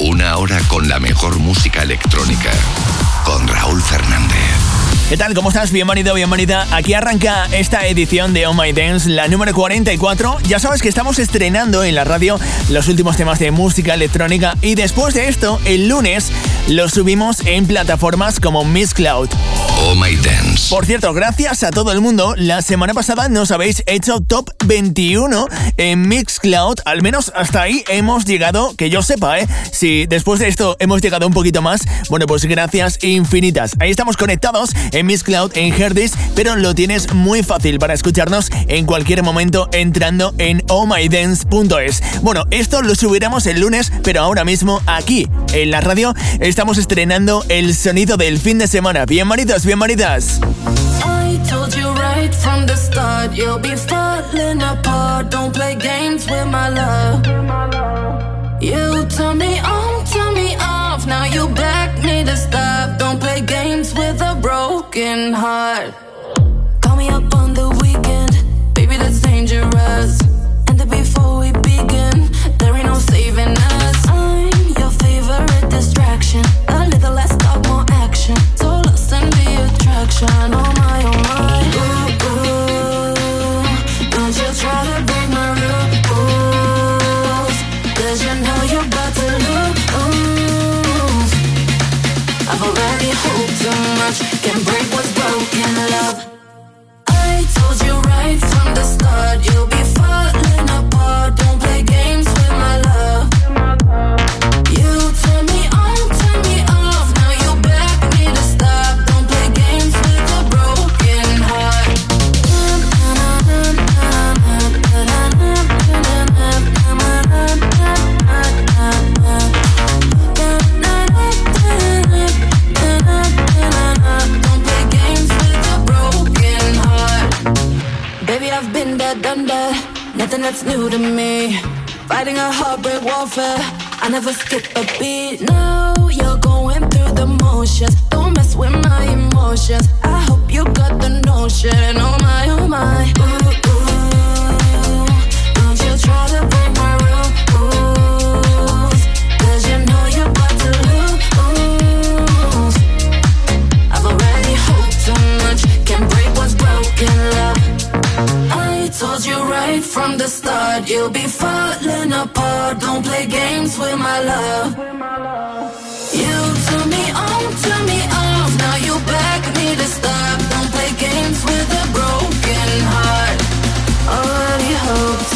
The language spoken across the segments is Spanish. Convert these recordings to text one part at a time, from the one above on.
Una hora con la mejor música electrónica. Con Raúl Fernández. ¿Qué tal? ¿Cómo estás? Bienvenido, bienvenida. Aquí arranca esta edición de Oh My Dance, la número 44. Ya sabes que estamos estrenando en la radio los últimos temas de música electrónica y después de esto, el lunes, los subimos en plataformas como Miss Cloud. My Dance. Por cierto, gracias a todo el mundo, la semana pasada nos habéis hecho top 21 en Mixcloud. Al menos hasta ahí hemos llegado, que yo sepa, ¿eh? Si después de esto hemos llegado un poquito más, bueno, pues gracias infinitas. Ahí estamos conectados en Miss Cloud, en Herdis, pero lo tienes muy fácil para escucharnos en cualquier momento entrando en ohmydance.es. Bueno, esto lo subiremos el lunes, pero ahora mismo aquí, en la radio, estamos estrenando el sonido del fin de semana. Bienvenidos, bienvenidas. I told you right from the start, you'll be falling apart. Don't play games with my love. You turn me on, turn me off. Now you back me to stop. Don't play games with a broken heart.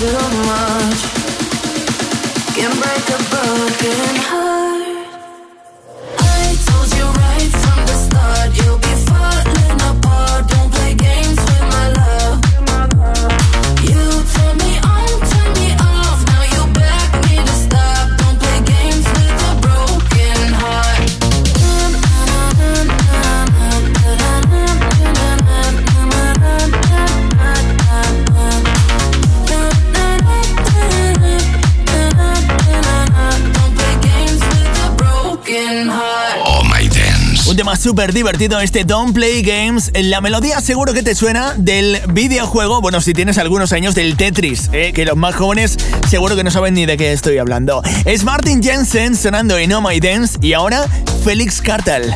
little súper divertido este Don't Play Games. La melodía seguro que te suena del videojuego, bueno, si tienes algunos años del Tetris, ¿eh? que los más jóvenes seguro que no saben ni de qué estoy hablando. Es Martin Jensen sonando en Oh My Dance y ahora Félix Cartal.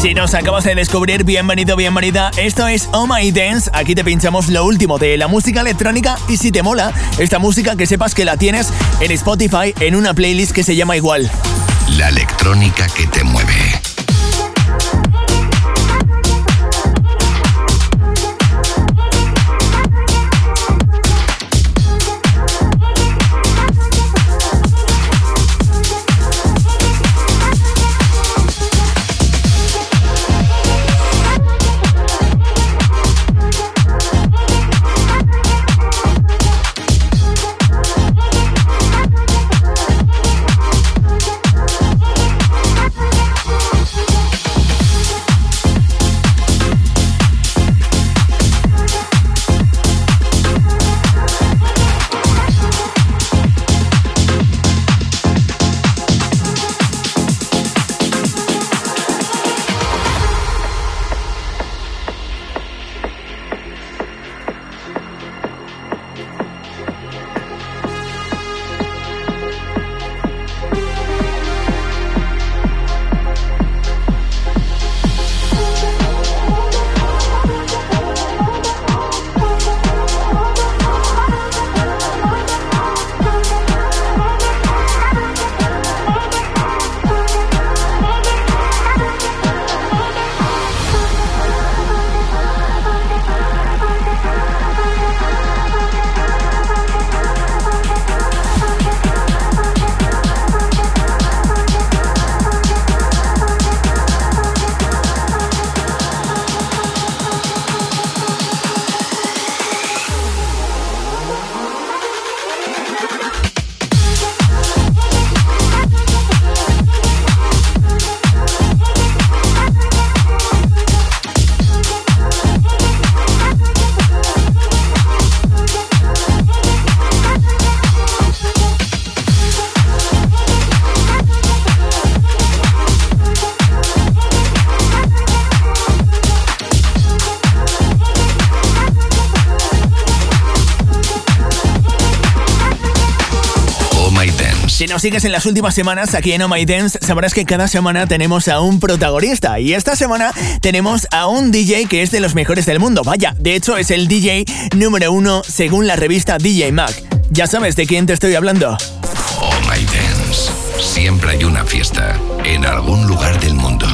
Si nos acabas de descubrir, bienvenido, bienvenida. Esto es Oh My Dance. Aquí te pinchamos lo último de la música electrónica y si te mola esta música, que sepas que la tienes en Spotify en una playlist que se llama igual. La electrónica que te mueve. Sigues en las últimas semanas aquí en Oh My Dance, sabrás que cada semana tenemos a un protagonista. Y esta semana tenemos a un DJ que es de los mejores del mundo. Vaya, de hecho es el DJ número uno según la revista DJ Mag. Ya sabes de quién te estoy hablando. Oh My Dance. Siempre hay una fiesta en algún lugar del mundo.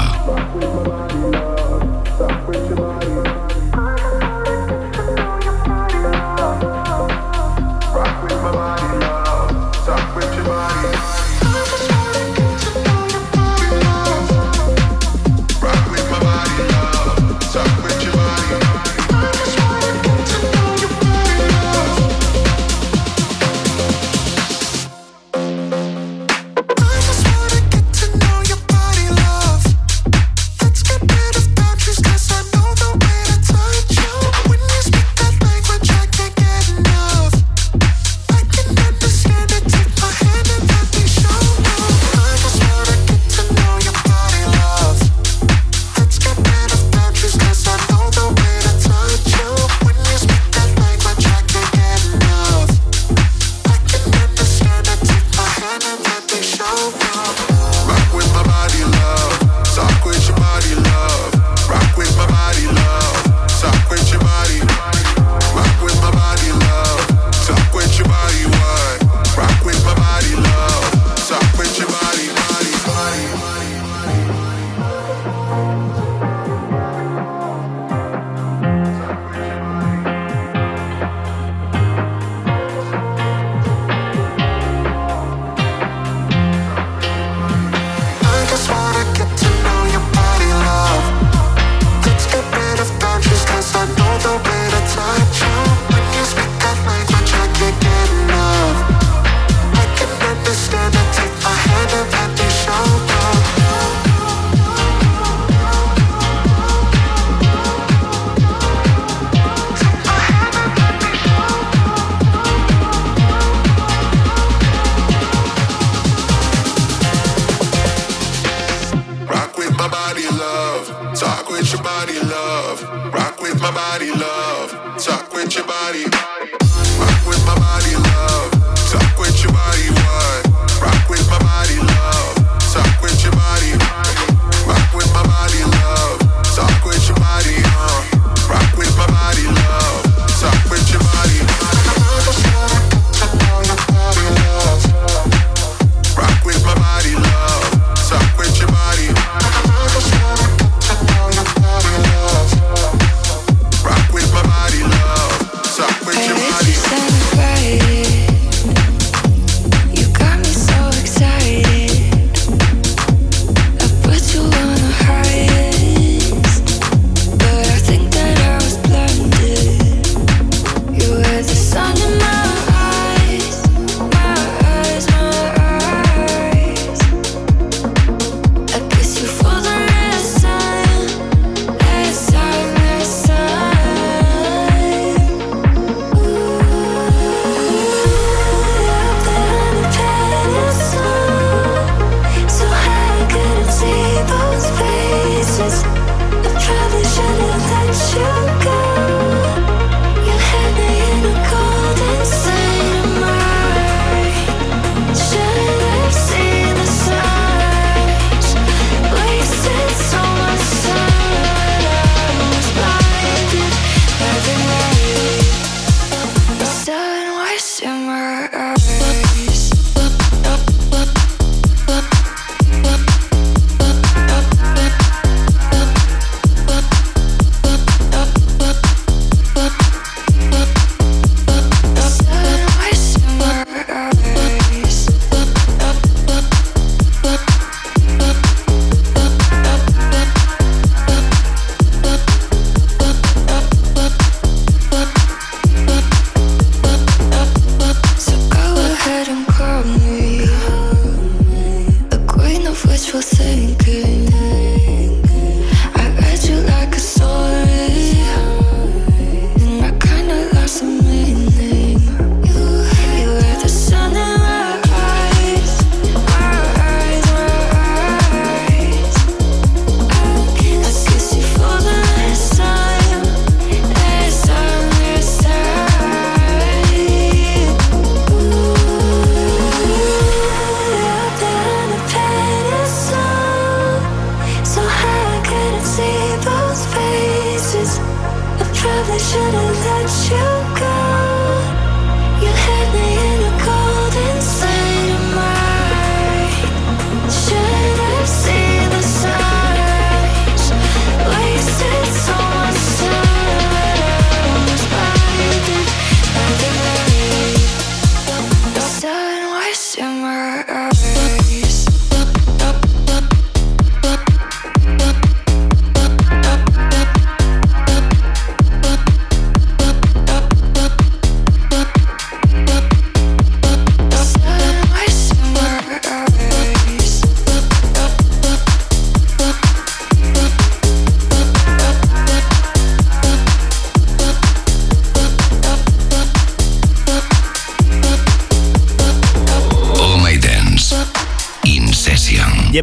body. Rock with my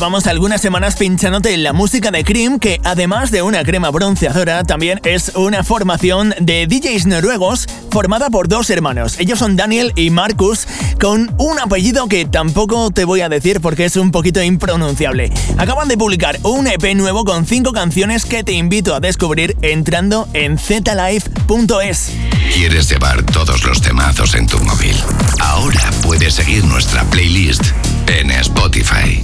Llevamos algunas semanas pinchándote la música de Cream, que además de una crema bronceadora, también es una formación de DJs noruegos formada por dos hermanos. Ellos son Daniel y Marcus, con un apellido que tampoco te voy a decir porque es un poquito impronunciable. Acaban de publicar un EP nuevo con cinco canciones que te invito a descubrir entrando en zlife.es. ¿Quieres llevar todos los temazos en tu móvil? Ahora puedes seguir nuestra playlist en Spotify.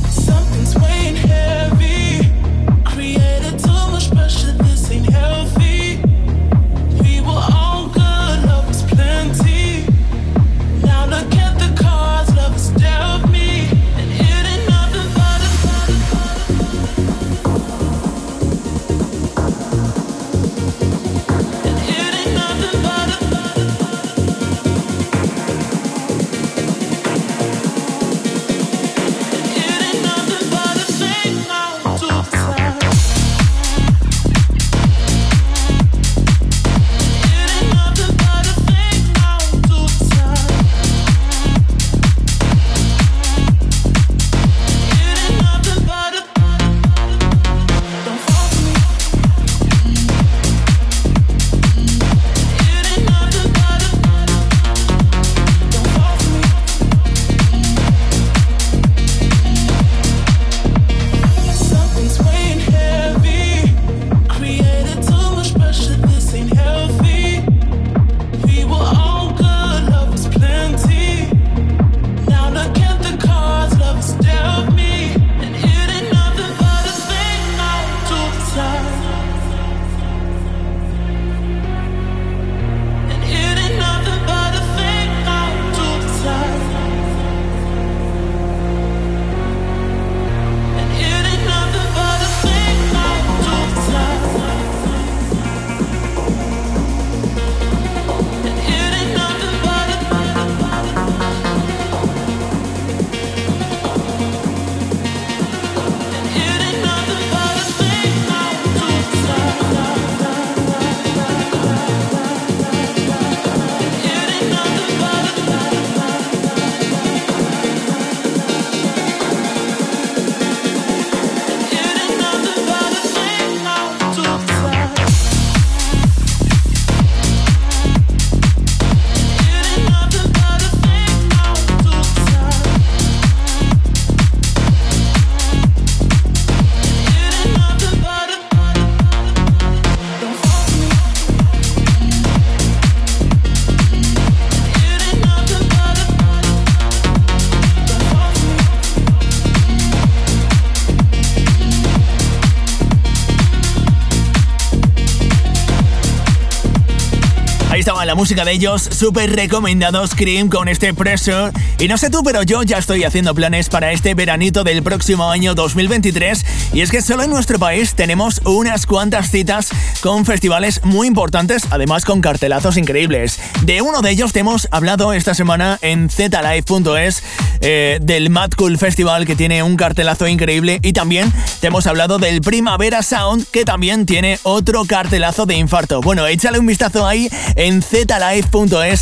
Então la música de ellos, súper recomendados Cream con este Pressure. Y no sé tú, pero yo ya estoy haciendo planes para este veranito del próximo año 2023. Y es que solo en nuestro país tenemos unas cuantas citas con festivales muy importantes, además con cartelazos increíbles. De uno de ellos te hemos hablado esta semana en zlive.es eh, del Mad Cool Festival que tiene un cartelazo increíble y también te hemos hablado del Primavera Sound que también tiene otro cartelazo de infarto. Bueno, échale un vistazo ahí en zlive.es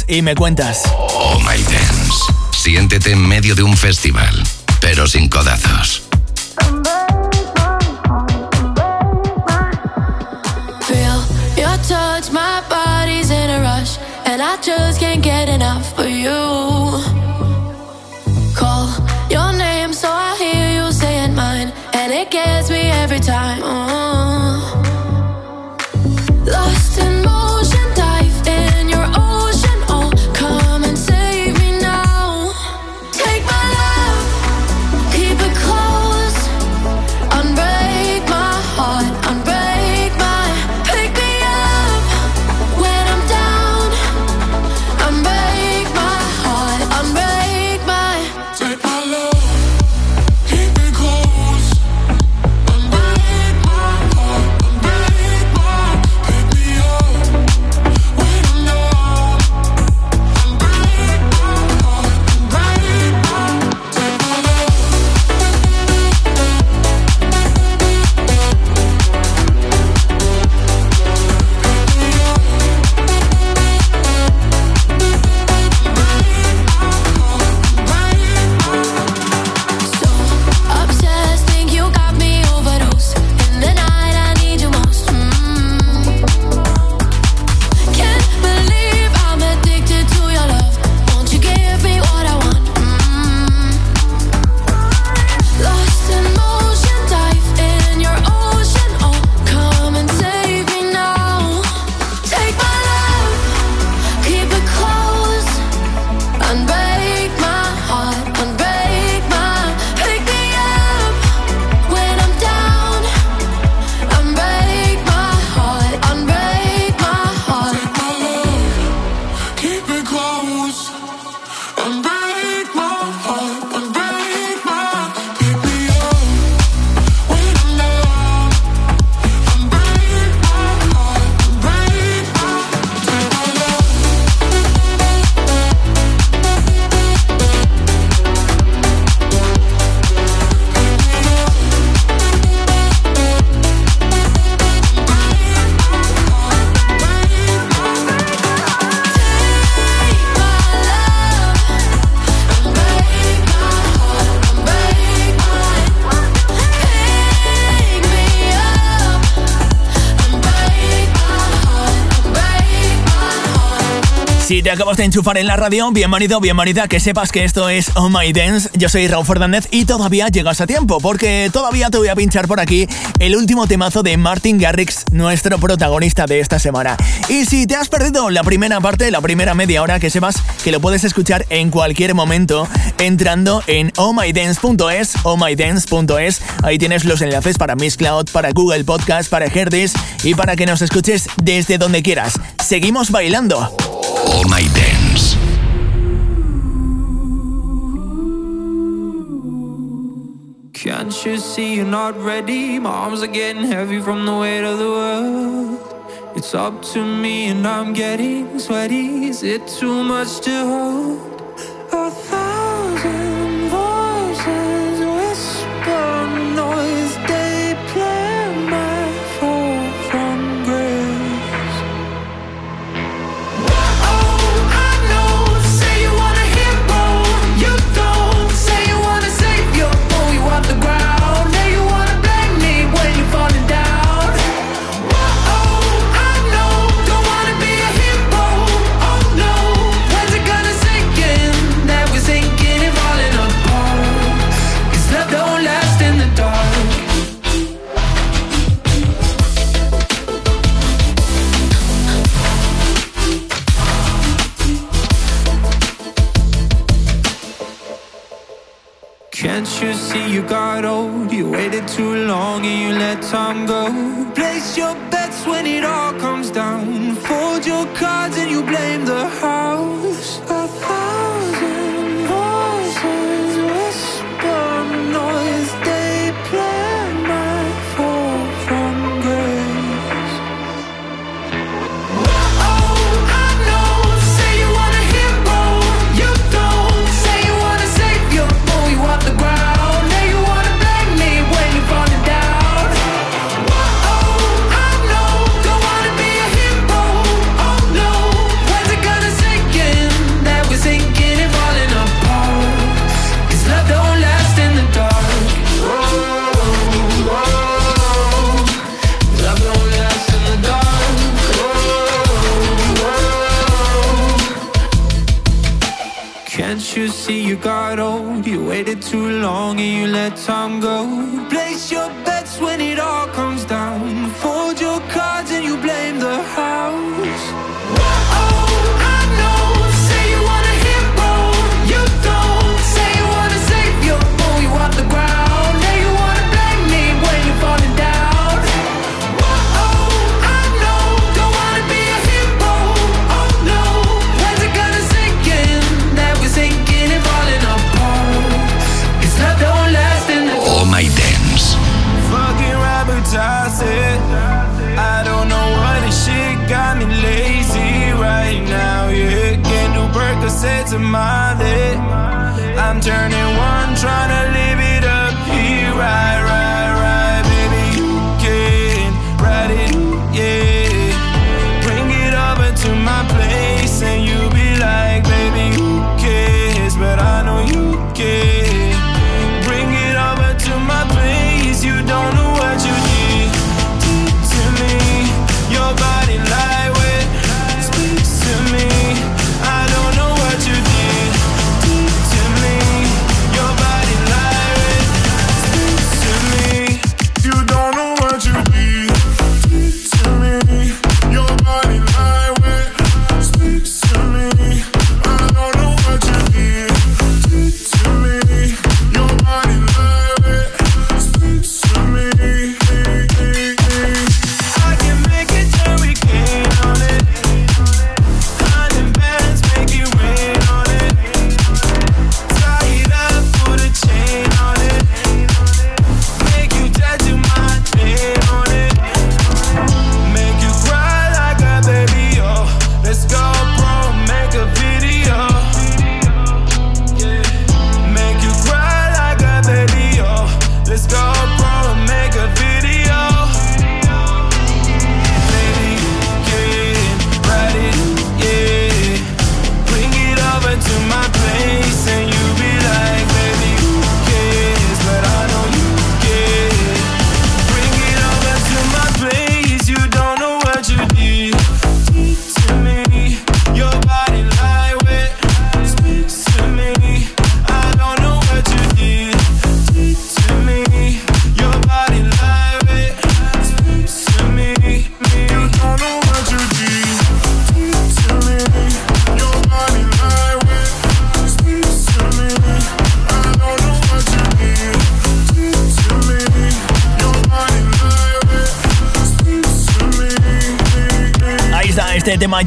y me cuentas. Oh my dance. Siéntete en medio de un festival, pero sin codazos. touch, my body's in a rush, and I just can't get enough of you. Call your name so I hear you saying mine, and it gets me every time. Uh. sí, te acabas de enchufar en la radio, bienvenido, bienvenida, que sepas que esto es Oh My Dance. Yo soy Raúl Fernández y todavía llegas a tiempo, porque todavía te voy a pinchar por aquí el último temazo de Martin Garrix, nuestro protagonista de esta semana. Y si te has perdido la primera parte, la primera media hora, que sepas que lo puedes escuchar en cualquier momento entrando en ohmydance.es, ohmydance.es. Ahí tienes los enlaces para Miss Cloud, para Google Podcast, para Herdis y para que nos escuches desde donde quieras. Seguimos bailando. Oh My Dance. Can't you see you're not ready? My arms are getting heavy from the weight of the world. It's up to me and I'm getting sweaty. Is it too much to hold? A thousand. see you got old. You waited too long and you let time go. Place your bets when it all comes down. Fold your cards and you blame the house.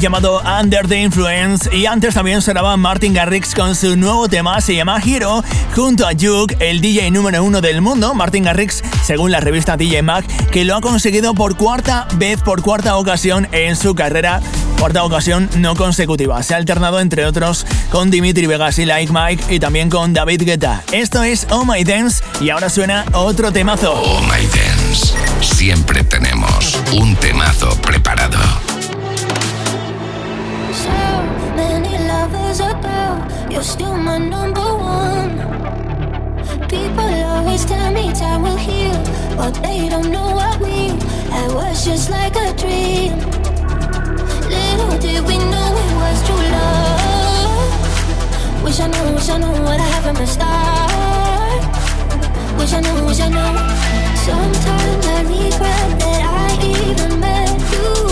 Llamado Under the Influence y antes también sonaba Martin Garrix con su nuevo tema, se llama Hero, junto a Juke, el DJ número uno del mundo, Martin Garrix, según la revista DJ Mag, que lo ha conseguido por cuarta vez, por cuarta ocasión en su carrera cuarta ocasión no consecutiva. Se ha alternado entre otros con Dimitri Vegas y Like Mike y también con David Guetta. Esto es Oh My Dance y ahora suena otro temazo. Oh My Dance. Siempre tenemos un temazo preparado. You're still my number one. People always tell me time will heal, but they don't know what we had was just like a dream. Little did we know it was true love. Wish I knew, wish I knew what I have from the start. Wish I knew, wish I knew. Sometimes I regret that I even met you.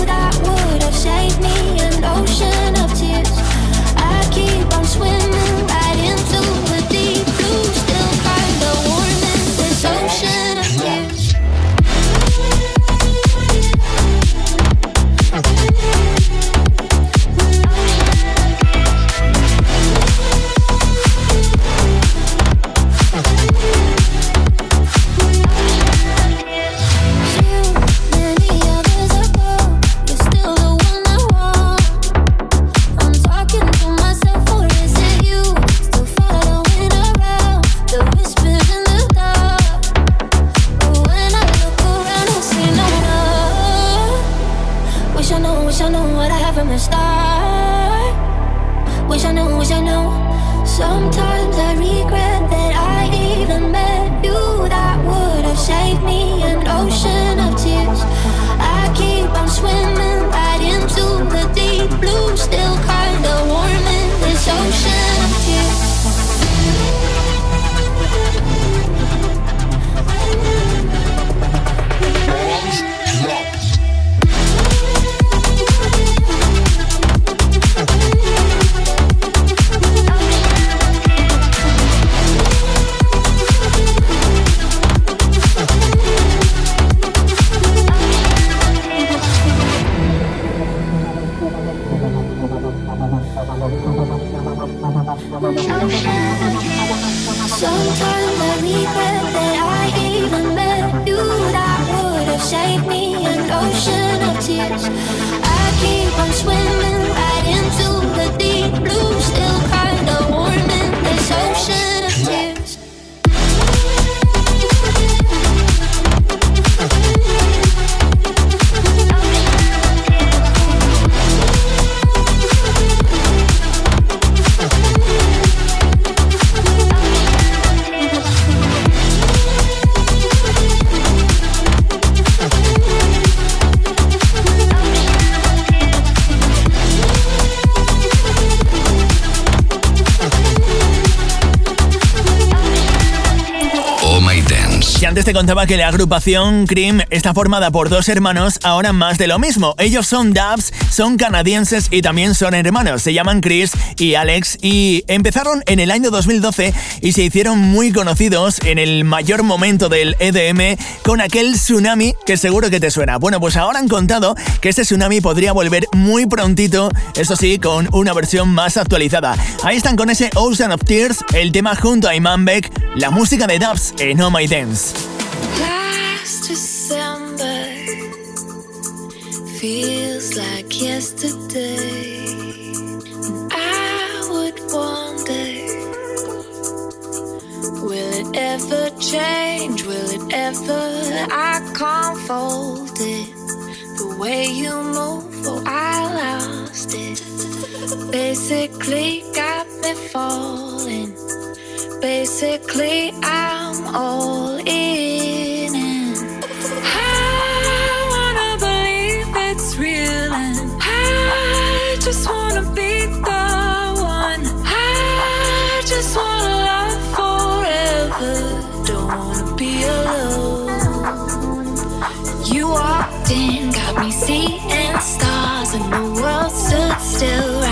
Contaba que la agrupación Cream está formada por dos hermanos, ahora más de lo mismo. Ellos son dubs, son canadienses y también son hermanos. Se llaman Chris y Alex y empezaron en el año 2012 y se hicieron muy conocidos en el mayor momento del EDM con aquel tsunami que seguro que te suena. Bueno, pues ahora han contado que ese tsunami podría volver muy prontito, eso sí, con una versión más actualizada. Ahí están con ese Ocean of Tears, el tema junto a Iman Beck, la música de dubs en Oh My Dance. Last December feels like yesterday. I would wonder Will it ever change? Will it ever? I can't fold it. The way you move, oh, I lost it. Basically, got me falling. Basically, I'm all in. I just wanna be the one. I just wanna love forever. Don't wanna be alone. You walked in, got me seeing stars, and the world stood still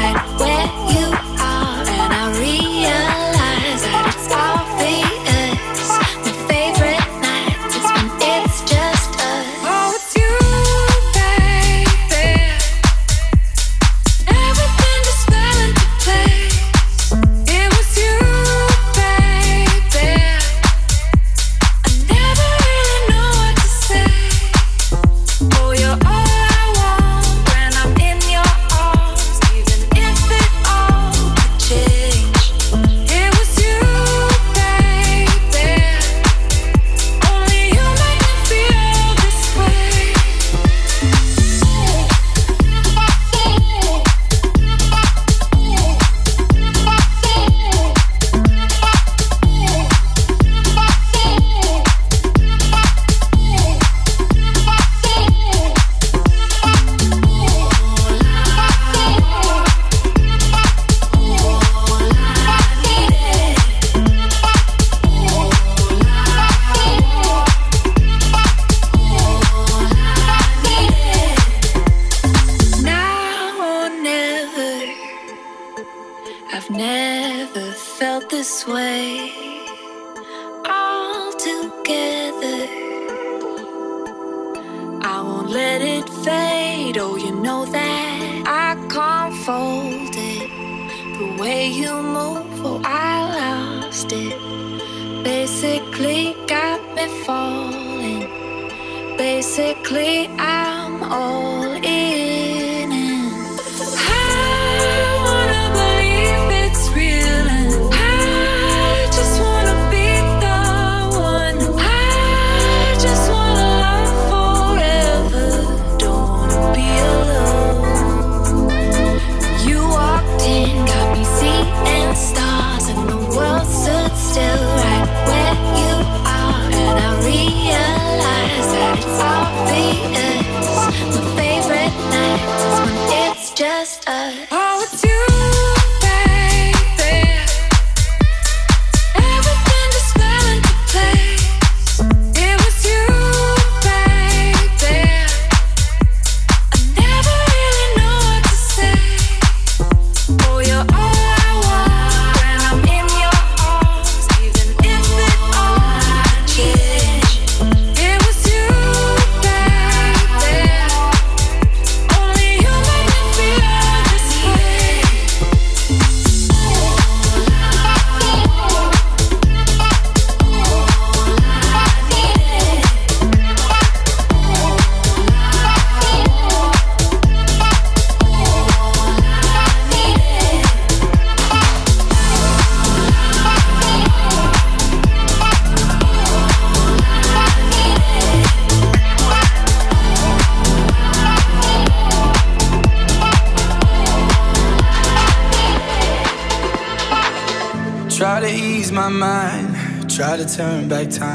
turn back time,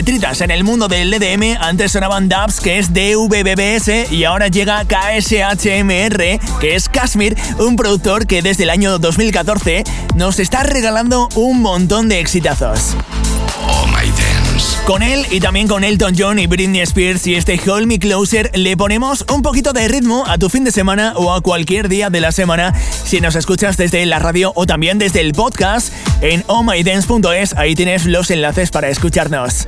en el mundo del EDM. Antes sonaban Dubs, que es DVBBS, y ahora llega KSHMR, que es Kashmir, un productor que desde el año 2014 nos está regalando un montón de exitazos. Oh My Dance. Con él y también con Elton John y Britney Spears y este Hold Me Closer le ponemos un poquito de ritmo a tu fin de semana o a cualquier día de la semana si nos escuchas desde la radio o también desde el podcast en ohmydance.es. Ahí tienes los enlaces para escucharnos.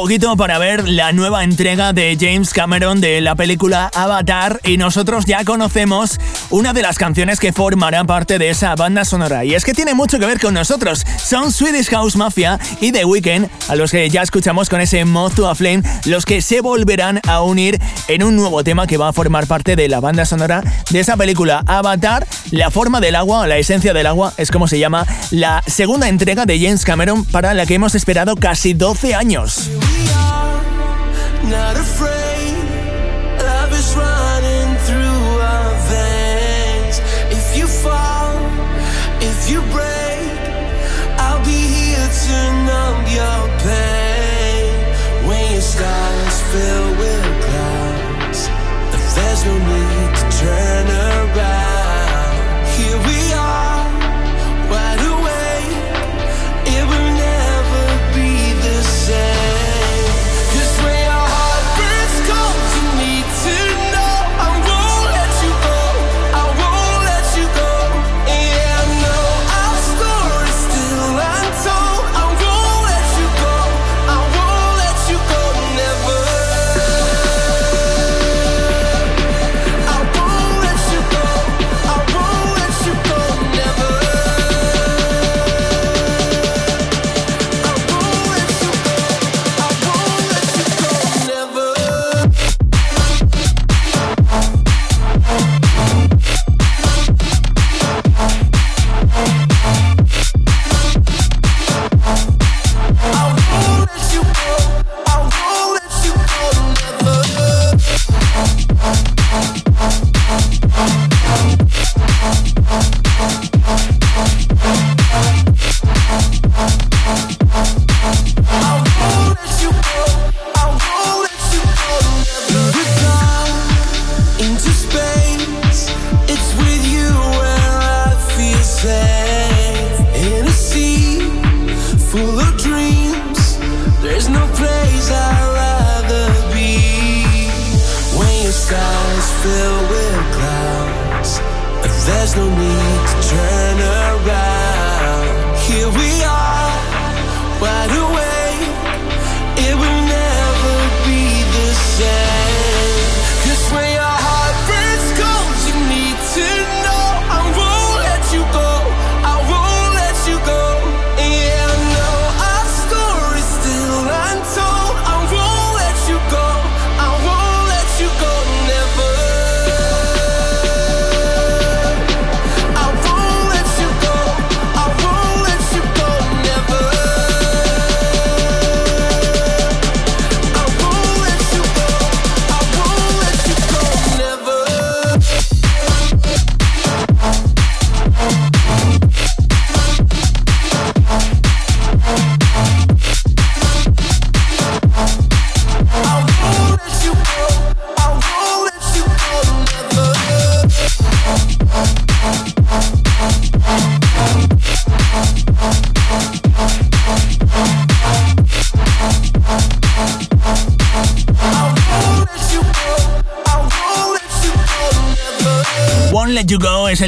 Poquito para ver la nueva entrega de James Cameron de la película Avatar y nosotros ya conocemos una de las canciones que formarán parte de esa banda sonora. Y es que tiene mucho que ver con nosotros. Son Swedish House Mafia y The Weeknd, a los que ya escuchamos con ese Moth to a Flame, los que se volverán a unir en un nuevo tema que va a formar parte de la banda sonora de esa película Avatar. La forma del agua, la esencia del agua, es como se llama la segunda entrega de James Cameron para la que hemos esperado casi 12 años. your pain when your stars fill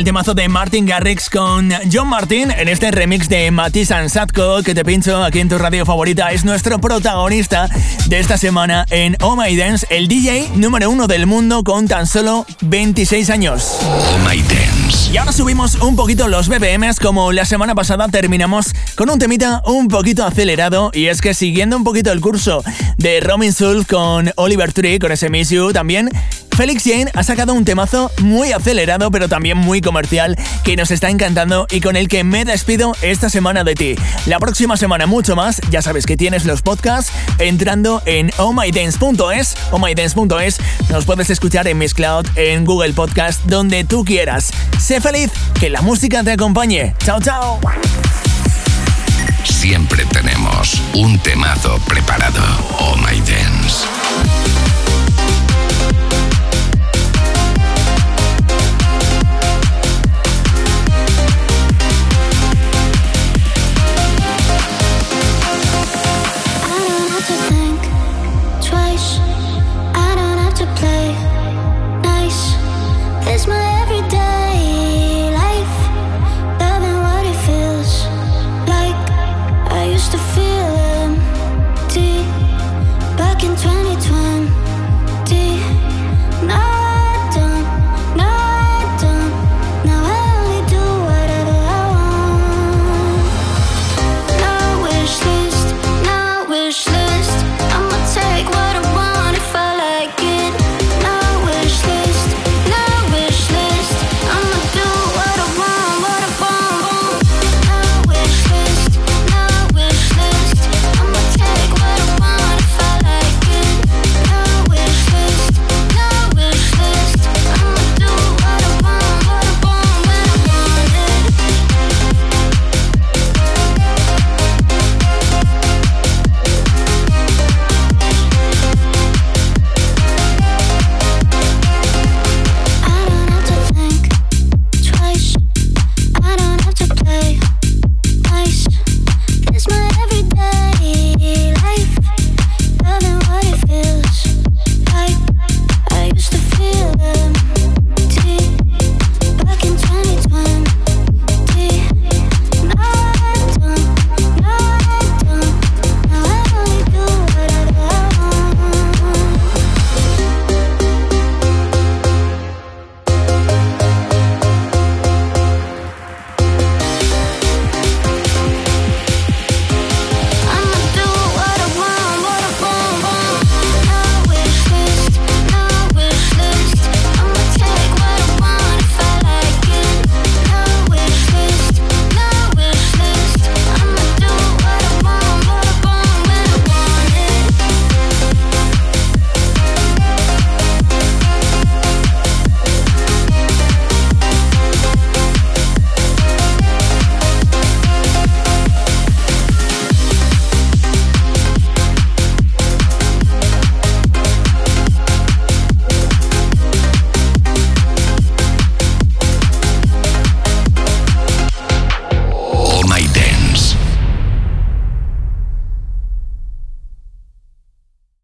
el temazo de Martin Garrix con John Martin en este remix de Matisse and Sadko que te pincho aquí en tu radio favorita. Es nuestro protagonista de esta semana en Oh My Dance, el DJ número uno del mundo con tan solo 26 años. Oh My Dance. Y ahora subimos un poquito los BPMs, como la semana pasada terminamos con un temita un poquito acelerado. Y es que siguiendo un poquito el curso de Robin Schulz con Oliver Tree, con ese Miss You también. Felix Jane ha sacado un temazo muy acelerado, pero también muy comercial, que nos está encantando y con el que me despido esta semana de ti. La próxima semana mucho más, ya sabes que tienes los podcasts entrando en ohmydance.es, ohmydance.es, nos puedes escuchar en Miss Cloud, en Google Podcast, donde tú quieras. Sé feliz, que la música te acompañe. Chao, chao. Siempre tenemos un temazo preparado. Oh My Dance.